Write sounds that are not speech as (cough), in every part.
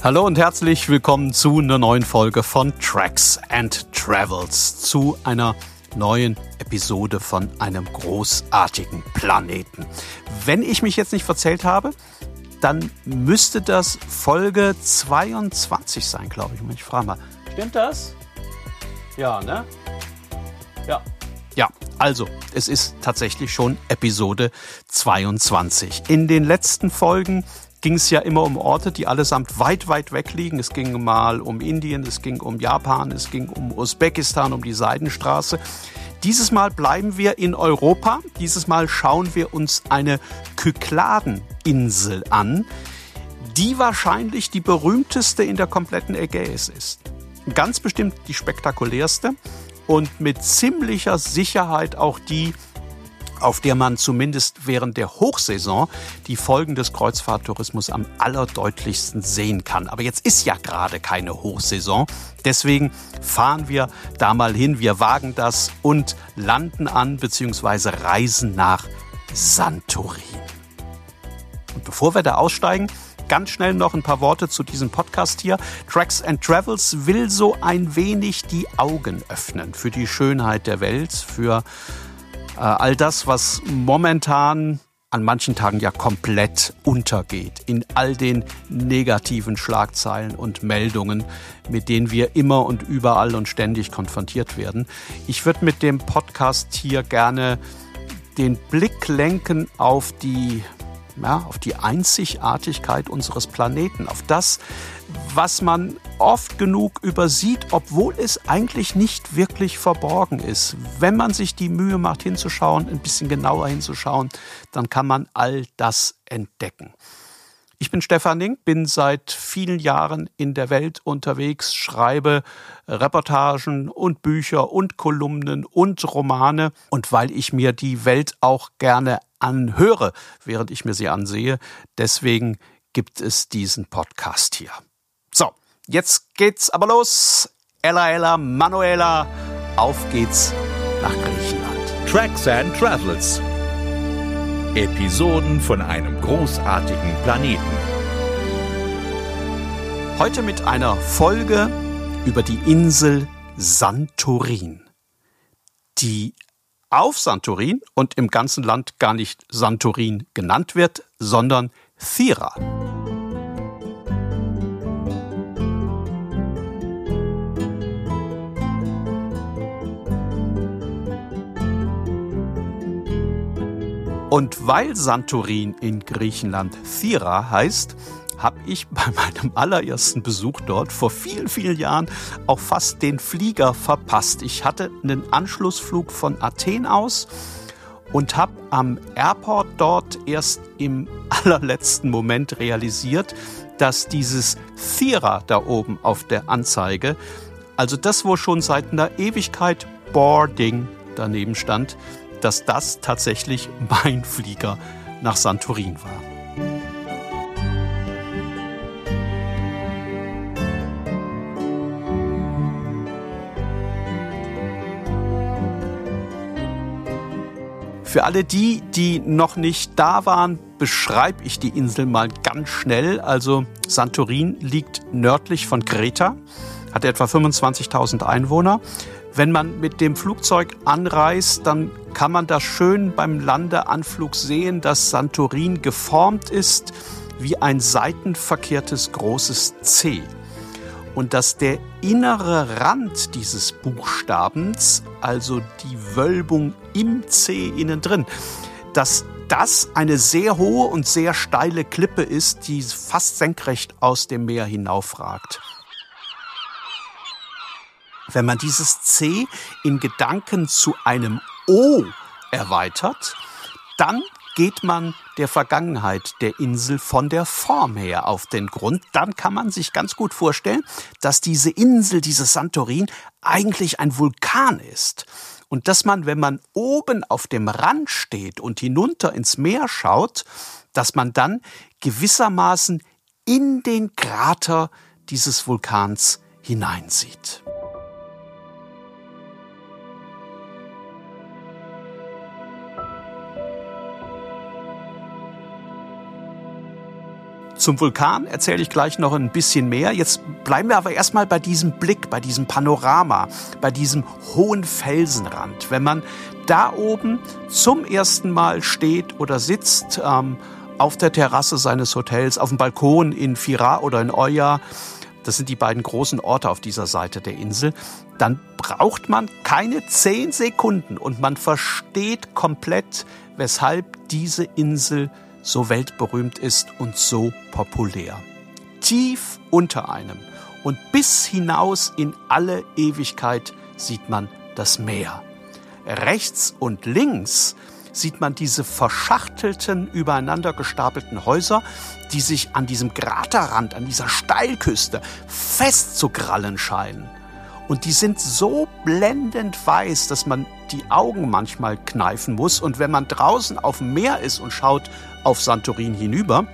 Hallo und herzlich willkommen zu einer neuen Folge von Tracks and Travels, zu einer neuen Episode von einem großartigen Planeten. Wenn ich mich jetzt nicht verzählt habe, dann müsste das Folge 22 sein, glaube ich. Ich frage mal, stimmt das? Ja, ne? Ja. Ja, also, es ist tatsächlich schon Episode 22. In den letzten Folgen ging es ja immer um Orte, die allesamt weit, weit weg liegen. Es ging mal um Indien, es ging um Japan, es ging um Usbekistan, um die Seidenstraße. Dieses Mal bleiben wir in Europa. Dieses Mal schauen wir uns eine Kykladeninsel an, die wahrscheinlich die berühmteste in der kompletten Ägäis ist. Ganz bestimmt die spektakulärste und mit ziemlicher Sicherheit auch die, auf der man zumindest während der Hochsaison die Folgen des Kreuzfahrttourismus am allerdeutlichsten sehen kann. Aber jetzt ist ja gerade keine Hochsaison. Deswegen fahren wir da mal hin. Wir wagen das und landen an bzw. reisen nach Santorin. Und bevor wir da aussteigen, ganz schnell noch ein paar Worte zu diesem Podcast hier. Tracks and Travels will so ein wenig die Augen öffnen für die Schönheit der Welt, für all das, was momentan an manchen Tagen ja komplett untergeht in all den negativen Schlagzeilen und Meldungen, mit denen wir immer und überall und ständig konfrontiert werden. Ich würde mit dem Podcast hier gerne den Blick lenken auf die ja, auf die Einzigartigkeit unseres Planeten, auf das, was man oft genug übersieht, obwohl es eigentlich nicht wirklich verborgen ist. Wenn man sich die Mühe macht, hinzuschauen, ein bisschen genauer hinzuschauen, dann kann man all das entdecken. Ich bin Stefan Link, bin seit vielen Jahren in der Welt unterwegs, schreibe Reportagen und Bücher und Kolumnen und Romane. Und weil ich mir die Welt auch gerne anhöre, während ich mir sie ansehe, deswegen gibt es diesen Podcast hier. So, jetzt geht's aber los. Ella Ella Manuela, auf geht's nach Griechenland. Tracks and Travels. Episoden von einem großartigen Planeten. Heute mit einer Folge über die Insel Santorin, die auf Santorin und im ganzen Land gar nicht Santorin genannt wird, sondern Thira. Und weil Santorin in Griechenland Thira heißt, habe ich bei meinem allerersten Besuch dort vor vielen, vielen Jahren auch fast den Flieger verpasst. Ich hatte einen Anschlussflug von Athen aus und habe am Airport dort erst im (laughs) allerletzten Moment realisiert, dass dieses Thira da oben auf der Anzeige, also das, wo schon seit einer Ewigkeit Boarding daneben stand, dass das tatsächlich (laughs) mein Flieger nach Santorin war. Für alle die, die noch nicht da waren, beschreibe ich die Insel mal ganz schnell. Also Santorin liegt nördlich von Kreta, hat etwa 25.000 Einwohner. Wenn man mit dem Flugzeug anreist, dann kann man da schön beim Landeanflug sehen, dass Santorin geformt ist wie ein seitenverkehrtes großes C. Und dass der innere Rand dieses Buchstabens, also die Wölbung im C innen drin, dass das eine sehr hohe und sehr steile Klippe ist, die fast senkrecht aus dem Meer hinaufragt. Wenn man dieses C in Gedanken zu einem O erweitert, dann geht man der Vergangenheit der Insel von der Form her auf den Grund, dann kann man sich ganz gut vorstellen, dass diese Insel, dieses Santorin, eigentlich ein Vulkan ist. Und dass man, wenn man oben auf dem Rand steht und hinunter ins Meer schaut, dass man dann gewissermaßen in den Krater dieses Vulkans hineinsieht. Zum Vulkan erzähle ich gleich noch ein bisschen mehr. Jetzt bleiben wir aber erstmal bei diesem Blick, bei diesem Panorama, bei diesem hohen Felsenrand. Wenn man da oben zum ersten Mal steht oder sitzt, ähm, auf der Terrasse seines Hotels, auf dem Balkon in Fira oder in Oya, das sind die beiden großen Orte auf dieser Seite der Insel, dann braucht man keine zehn Sekunden und man versteht komplett, weshalb diese Insel so weltberühmt ist und so populär. Tief unter einem und bis hinaus in alle Ewigkeit sieht man das Meer. Rechts und links sieht man diese verschachtelten, übereinander gestapelten Häuser, die sich an diesem Kraterrand, an dieser Steilküste festzukrallen scheinen. Und die sind so blendend weiß, dass man die Augen manchmal kneifen muss. Und wenn man draußen auf dem Meer ist und schaut auf Santorin hinüber,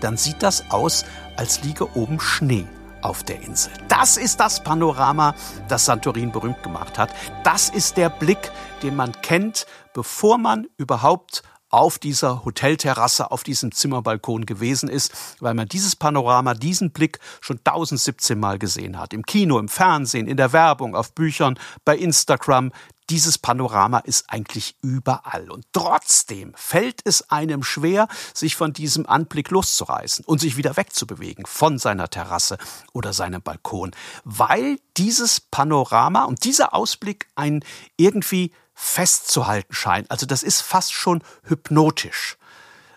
dann sieht das aus, als liege oben Schnee auf der Insel. Das ist das Panorama, das Santorin berühmt gemacht hat. Das ist der Blick, den man kennt, bevor man überhaupt auf dieser Hotelterrasse, auf diesem Zimmerbalkon gewesen ist, weil man dieses Panorama, diesen Blick schon 1017 Mal gesehen hat. Im Kino, im Fernsehen, in der Werbung, auf Büchern, bei Instagram. Dieses Panorama ist eigentlich überall. Und trotzdem fällt es einem schwer, sich von diesem Anblick loszureißen und sich wieder wegzubewegen von seiner Terrasse oder seinem Balkon, weil dieses Panorama und dieser Ausblick einen irgendwie festzuhalten scheint. Also das ist fast schon hypnotisch.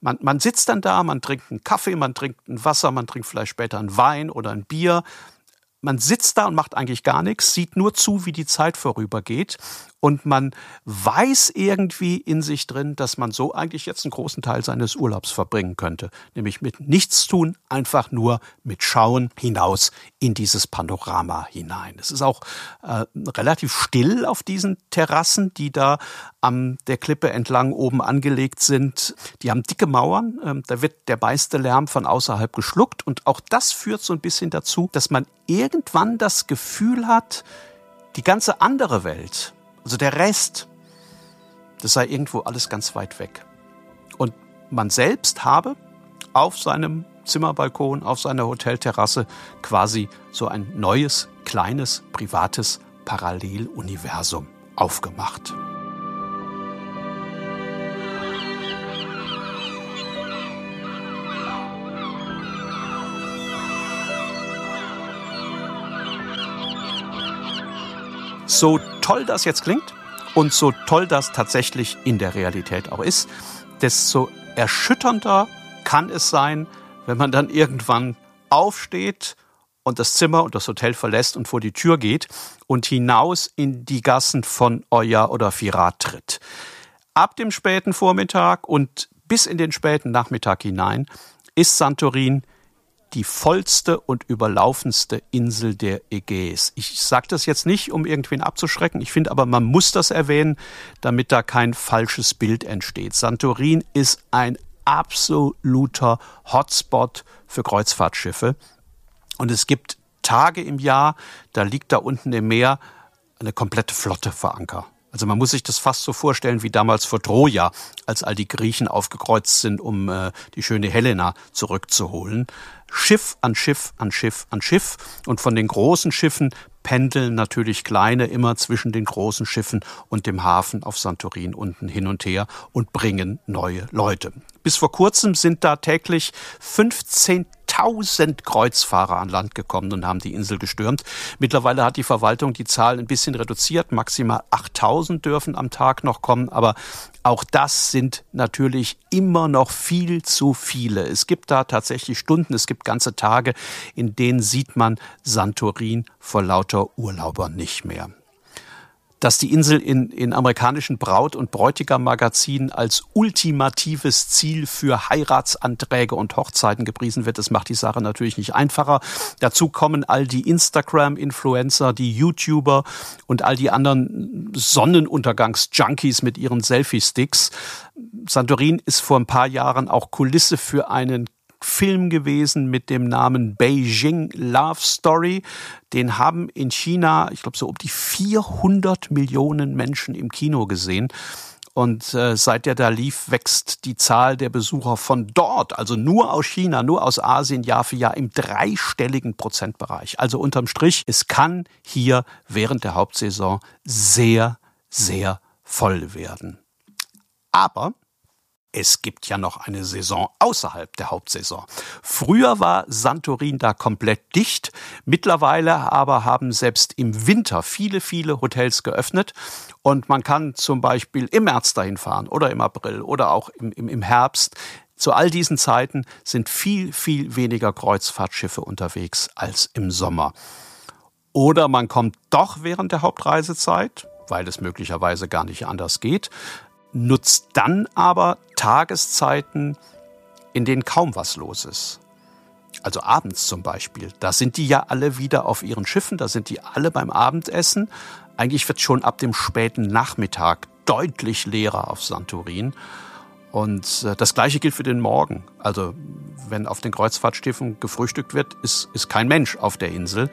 Man, man sitzt dann da, man trinkt einen Kaffee, man trinkt ein Wasser, man trinkt vielleicht später ein Wein oder ein Bier. Man sitzt da und macht eigentlich gar nichts, sieht nur zu, wie die Zeit vorübergeht und man weiß irgendwie in sich drin, dass man so eigentlich jetzt einen großen Teil seines Urlaubs verbringen könnte. Nämlich mit nichts tun, einfach nur mit Schauen hinaus in dieses Panorama hinein. Es ist auch äh, relativ still auf diesen Terrassen, die da an der Klippe entlang oben angelegt sind. Die haben dicke Mauern, äh, da wird der meiste Lärm von außerhalb geschluckt und auch das führt so ein bisschen dazu, dass man irgendwann das Gefühl hat, die ganze andere Welt, also der Rest, das sei irgendwo alles ganz weit weg. Und man selbst habe auf seinem Zimmerbalkon, auf seiner Hotelterrasse quasi so ein neues, kleines, privates Paralleluniversum aufgemacht. So toll das jetzt klingt und so toll das tatsächlich in der Realität auch ist, desto erschütternder kann es sein, wenn man dann irgendwann aufsteht und das Zimmer und das Hotel verlässt und vor die Tür geht und hinaus in die Gassen von Oya oder Firat tritt. Ab dem späten Vormittag und bis in den späten Nachmittag hinein ist Santorin die vollste und überlaufenste Insel der Ägäis. Ich sage das jetzt nicht, um irgendwen abzuschrecken. Ich finde aber, man muss das erwähnen, damit da kein falsches Bild entsteht. Santorin ist ein absoluter Hotspot für Kreuzfahrtschiffe. Und es gibt Tage im Jahr, da liegt da unten im Meer eine komplette Flotte vor Anker. Also man muss sich das fast so vorstellen wie damals vor Troja, als all die Griechen aufgekreuzt sind, um äh, die schöne Helena zurückzuholen. Schiff an Schiff an Schiff an Schiff. Und von den großen Schiffen pendeln natürlich kleine immer zwischen den großen Schiffen und dem Hafen auf Santorin unten hin und her und bringen neue Leute. Bis vor kurzem sind da täglich 15.000 Kreuzfahrer an Land gekommen und haben die Insel gestürmt. Mittlerweile hat die Verwaltung die Zahl ein bisschen reduziert. Maximal 8.000 dürfen am Tag noch kommen. Aber auch das sind natürlich immer noch viel zu viele. Es gibt da tatsächlich Stunden, es gibt ganze Tage, in denen sieht man Santorin vor lauter Urlaubern nicht mehr dass die Insel in, in amerikanischen Braut- und Bräutigam-Magazinen als ultimatives Ziel für Heiratsanträge und Hochzeiten gepriesen wird. Das macht die Sache natürlich nicht einfacher. Dazu kommen all die Instagram-Influencer, die YouTuber und all die anderen Sonnenuntergangs-Junkies mit ihren Selfie-Sticks. Santorin ist vor ein paar Jahren auch Kulisse für einen Film gewesen mit dem Namen Beijing Love Story. Den haben in China, ich glaube, so um die 400 Millionen Menschen im Kino gesehen. Und äh, seit der da lief, wächst die Zahl der Besucher von dort, also nur aus China, nur aus Asien, Jahr für Jahr im dreistelligen Prozentbereich. Also unterm Strich, es kann hier während der Hauptsaison sehr, sehr voll werden. Aber es gibt ja noch eine Saison außerhalb der Hauptsaison. Früher war Santorin da komplett dicht. Mittlerweile aber haben selbst im Winter viele, viele Hotels geöffnet. Und man kann zum Beispiel im März dahin fahren oder im April oder auch im, im, im Herbst. Zu all diesen Zeiten sind viel, viel weniger Kreuzfahrtschiffe unterwegs als im Sommer. Oder man kommt doch während der Hauptreisezeit, weil es möglicherweise gar nicht anders geht, nutzt dann aber Tageszeiten, in denen kaum was los ist. Also abends zum Beispiel. Da sind die ja alle wieder auf ihren Schiffen, da sind die alle beim Abendessen. Eigentlich wird schon ab dem späten Nachmittag deutlich leerer auf Santorin. Und äh, das Gleiche gilt für den Morgen. Also wenn auf den Kreuzfahrtschiffen gefrühstückt wird, ist, ist kein Mensch auf der Insel.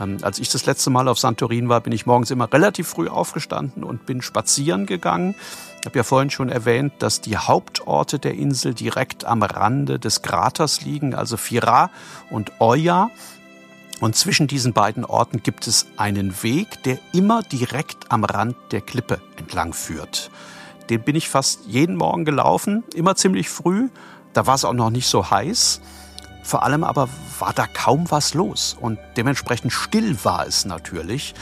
Ähm, als ich das letzte Mal auf Santorin war, bin ich morgens immer relativ früh aufgestanden und bin spazieren gegangen. Ich habe ja vorhin schon erwähnt, dass die Hauptorte der Insel direkt am Rande des Kraters liegen, also Fira und Oya. Und zwischen diesen beiden Orten gibt es einen Weg, der immer direkt am Rand der Klippe entlang führt. Den bin ich fast jeden Morgen gelaufen, immer ziemlich früh. Da war es auch noch nicht so heiß. Vor allem aber war da kaum was los und dementsprechend still war es natürlich.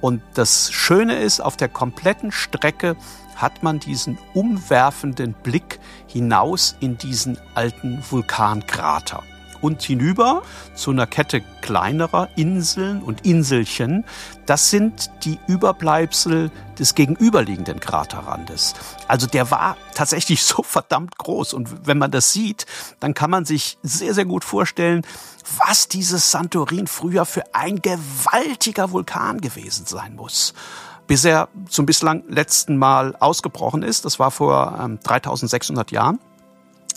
Und das Schöne ist, auf der kompletten Strecke hat man diesen umwerfenden Blick hinaus in diesen alten Vulkankrater und hinüber zu einer Kette kleinerer Inseln und Inselchen. Das sind die Überbleibsel des gegenüberliegenden Kraterrandes. Also der war tatsächlich so verdammt groß. Und wenn man das sieht, dann kann man sich sehr, sehr gut vorstellen, was dieses Santorin früher für ein gewaltiger Vulkan gewesen sein muss bis er zum bislang letzten Mal ausgebrochen ist. Das war vor ähm, 3600 Jahren.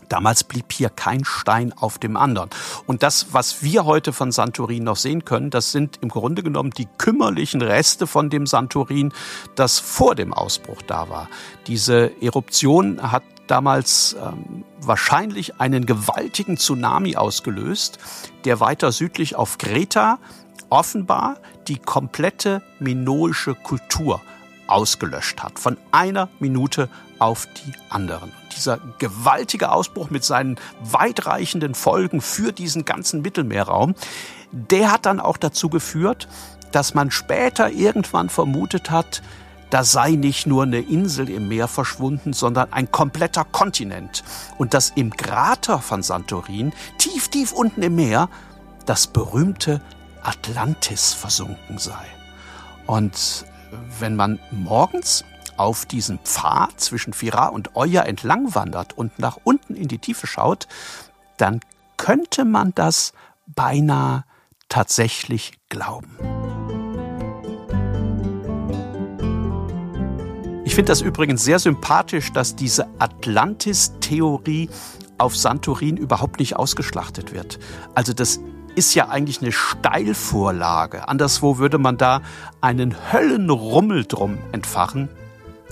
Damals blieb hier kein Stein auf dem anderen. Und das, was wir heute von Santorin noch sehen können, das sind im Grunde genommen die kümmerlichen Reste von dem Santorin, das vor dem Ausbruch da war. Diese Eruption hat damals ähm, wahrscheinlich einen gewaltigen Tsunami ausgelöst, der weiter südlich auf Kreta offenbar die komplette minoische Kultur ausgelöscht hat. Von einer Minute auf die anderen. Dieser gewaltige Ausbruch mit seinen weitreichenden Folgen für diesen ganzen Mittelmeerraum, der hat dann auch dazu geführt, dass man später irgendwann vermutet hat, da sei nicht nur eine Insel im Meer verschwunden, sondern ein kompletter Kontinent. Und dass im Krater von Santorin, tief, tief unten im Meer, das berühmte Atlantis versunken sei. Und wenn man morgens auf diesen Pfad zwischen Fira und Oya entlang wandert und nach unten in die Tiefe schaut, dann könnte man das beinahe tatsächlich glauben. Ich finde das übrigens sehr sympathisch, dass diese Atlantis-Theorie auf Santorin überhaupt nicht ausgeschlachtet wird. Also das ist ja eigentlich eine Steilvorlage. Anderswo würde man da einen Höllenrummel drum entfachen.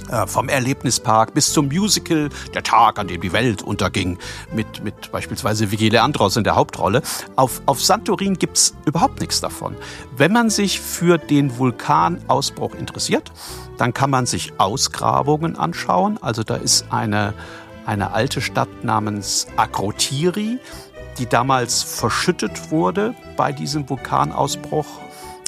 Äh, vom Erlebnispark bis zum Musical Der Tag, an dem die Welt unterging, mit, mit beispielsweise Vicky Leandros in der Hauptrolle. Auf, auf Santorin gibt's überhaupt nichts davon. Wenn man sich für den Vulkanausbruch interessiert, dann kann man sich Ausgrabungen anschauen. Also da ist eine, eine alte Stadt namens Akrotiri die damals verschüttet wurde bei diesem Vulkanausbruch.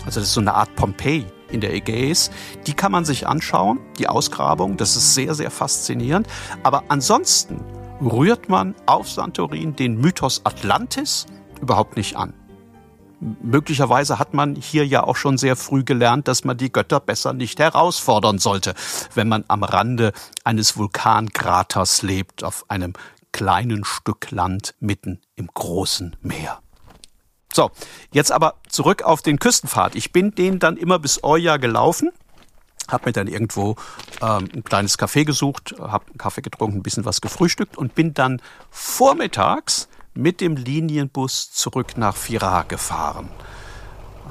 Also das ist so eine Art Pompeji in der Ägäis. Die kann man sich anschauen, die Ausgrabung. Das ist sehr, sehr faszinierend. Aber ansonsten rührt man auf Santorin den Mythos Atlantis überhaupt nicht an. Möglicherweise hat man hier ja auch schon sehr früh gelernt, dass man die Götter besser nicht herausfordern sollte, wenn man am Rande eines Vulkankraters lebt, auf einem kleinen Stück Land mitten im großen Meer. So, jetzt aber zurück auf den Küstenpfad. Ich bin den dann immer bis Oya gelaufen, habe mir dann irgendwo ähm, ein kleines Café gesucht, habe einen Kaffee getrunken, ein bisschen was gefrühstückt und bin dann vormittags mit dem Linienbus zurück nach Fira gefahren.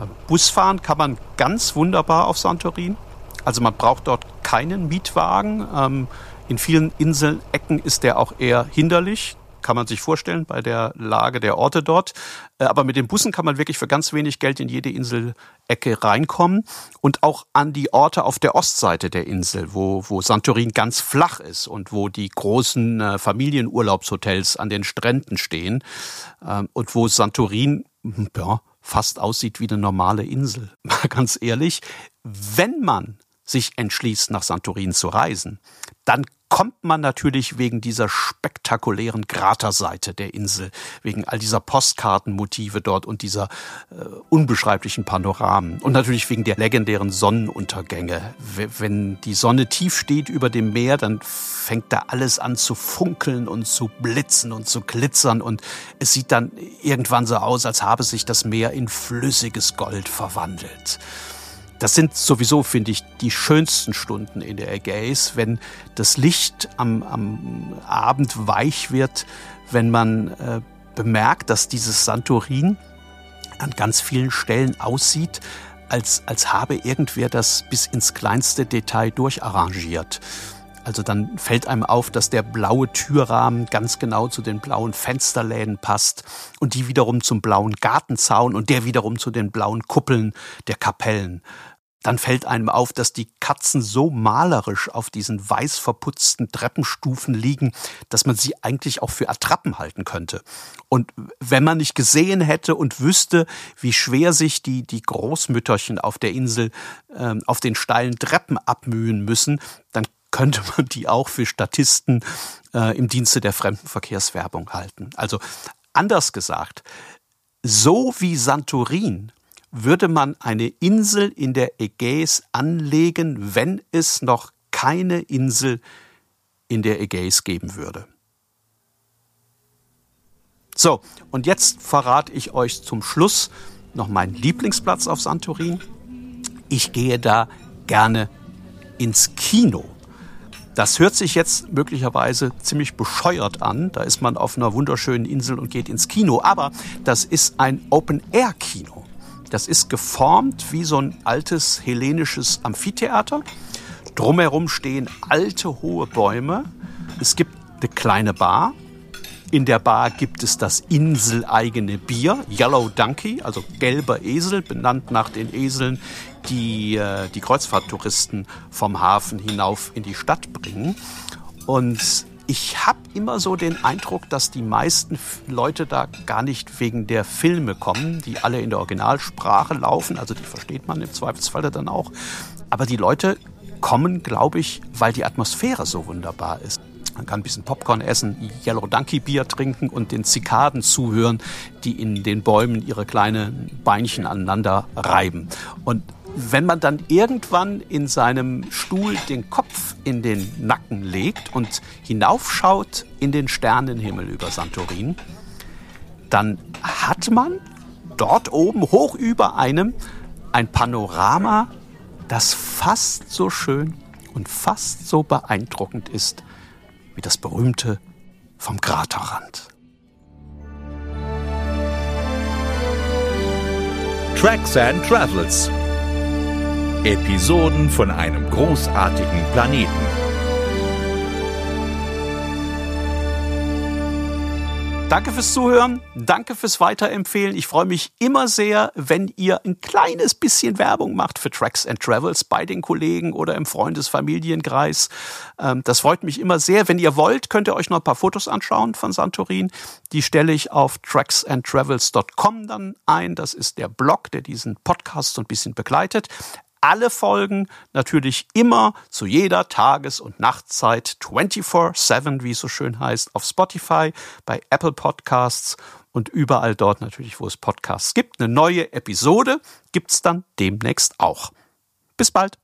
Äh, Busfahren kann man ganz wunderbar auf Santorin. Also man braucht dort keinen Mietwagen. Ähm, In vielen Inselecken ist der auch eher hinderlich kann man sich vorstellen bei der Lage der Orte dort. Äh, aber mit den Bussen kann man wirklich für ganz wenig Geld in jede Inselecke reinkommen und auch an die Orte auf der Ostseite der Insel, wo, wo Santorin ganz flach ist und wo die großen äh, Familienurlaubshotels an den Stränden stehen ähm, und wo Santorin hm, ja, fast aussieht wie eine normale Insel. (laughs) Mal ganz ehrlich, wenn man sich entschließt, nach Santorin zu reisen, dann kommt man natürlich wegen dieser spektakulären Kraterseite der Insel, wegen all dieser Postkartenmotive dort und dieser äh, unbeschreiblichen Panoramen und natürlich wegen der legendären Sonnenuntergänge. Wenn die Sonne tief steht über dem Meer, dann fängt da alles an zu funkeln und zu blitzen und zu glitzern und es sieht dann irgendwann so aus, als habe sich das Meer in flüssiges Gold verwandelt. Das sind sowieso, finde ich, die schönsten Stunden in der Ägäis, wenn das Licht am, am Abend weich wird, wenn man äh, bemerkt, dass dieses Santorin an ganz vielen Stellen aussieht, als, als habe irgendwer das bis ins kleinste Detail durcharrangiert. Also dann fällt einem auf, dass der blaue Türrahmen ganz genau zu den blauen Fensterläden passt und die wiederum zum blauen Gartenzaun und der wiederum zu den blauen Kuppeln der Kapellen. Dann fällt einem auf, dass die Katzen so malerisch auf diesen weiß verputzten Treppenstufen liegen, dass man sie eigentlich auch für Attrappen halten könnte. Und wenn man nicht gesehen hätte und wüsste, wie schwer sich die, die Großmütterchen auf der Insel äh, auf den steilen Treppen abmühen müssen, dann könnte man die auch für Statisten äh, im Dienste der Fremdenverkehrswerbung halten. Also anders gesagt, so wie Santorin würde man eine Insel in der Ägäis anlegen, wenn es noch keine Insel in der Ägäis geben würde. So, und jetzt verrate ich euch zum Schluss noch meinen Lieblingsplatz auf Santorin. Ich gehe da gerne ins Kino. Das hört sich jetzt möglicherweise ziemlich bescheuert an. Da ist man auf einer wunderschönen Insel und geht ins Kino. Aber das ist ein Open-Air-Kino. Das ist geformt wie so ein altes hellenisches Amphitheater. Drumherum stehen alte hohe Bäume. Es gibt eine kleine Bar. In der Bar gibt es das inseleigene Bier, Yellow Donkey, also gelber Esel, benannt nach den Eseln, die äh, die Kreuzfahrttouristen vom Hafen hinauf in die Stadt bringen. Und ich habe immer so den Eindruck, dass die meisten Leute da gar nicht wegen der Filme kommen, die alle in der Originalsprache laufen, also die versteht man im Zweifelsfall dann auch. Aber die Leute kommen, glaube ich, weil die Atmosphäre so wunderbar ist. Man kann ein bisschen Popcorn essen, Yellow Donkey Bier trinken und den Zikaden zuhören, die in den Bäumen ihre kleinen Beinchen aneinander reiben. Und wenn man dann irgendwann in seinem Stuhl den Kopf in den Nacken legt und hinaufschaut in den Sternenhimmel über Santorin, dann hat man dort oben hoch über einem ein Panorama, das fast so schön und fast so beeindruckend ist wie das berühmte vom Kraterrand. Tracks and Travels Episoden von einem großartigen Planeten. Danke fürs Zuhören, danke fürs Weiterempfehlen. Ich freue mich immer sehr, wenn ihr ein kleines bisschen Werbung macht für Tracks and Travels bei den Kollegen oder im Freundesfamilienkreis. Ähm, das freut mich immer sehr. Wenn ihr wollt, könnt ihr euch noch ein paar Fotos anschauen von Santorin. Die stelle ich auf tracksandtravels.com dann ein. Das ist der Blog, der diesen Podcast so ein bisschen begleitet alle Folgen natürlich immer zu jeder Tages- und Nachtzeit 24-7, wie es so schön heißt, auf Spotify, bei Apple Podcasts und überall dort natürlich, wo es Podcasts gibt. Eine neue Episode gibt es dann demnächst auch. Bis bald.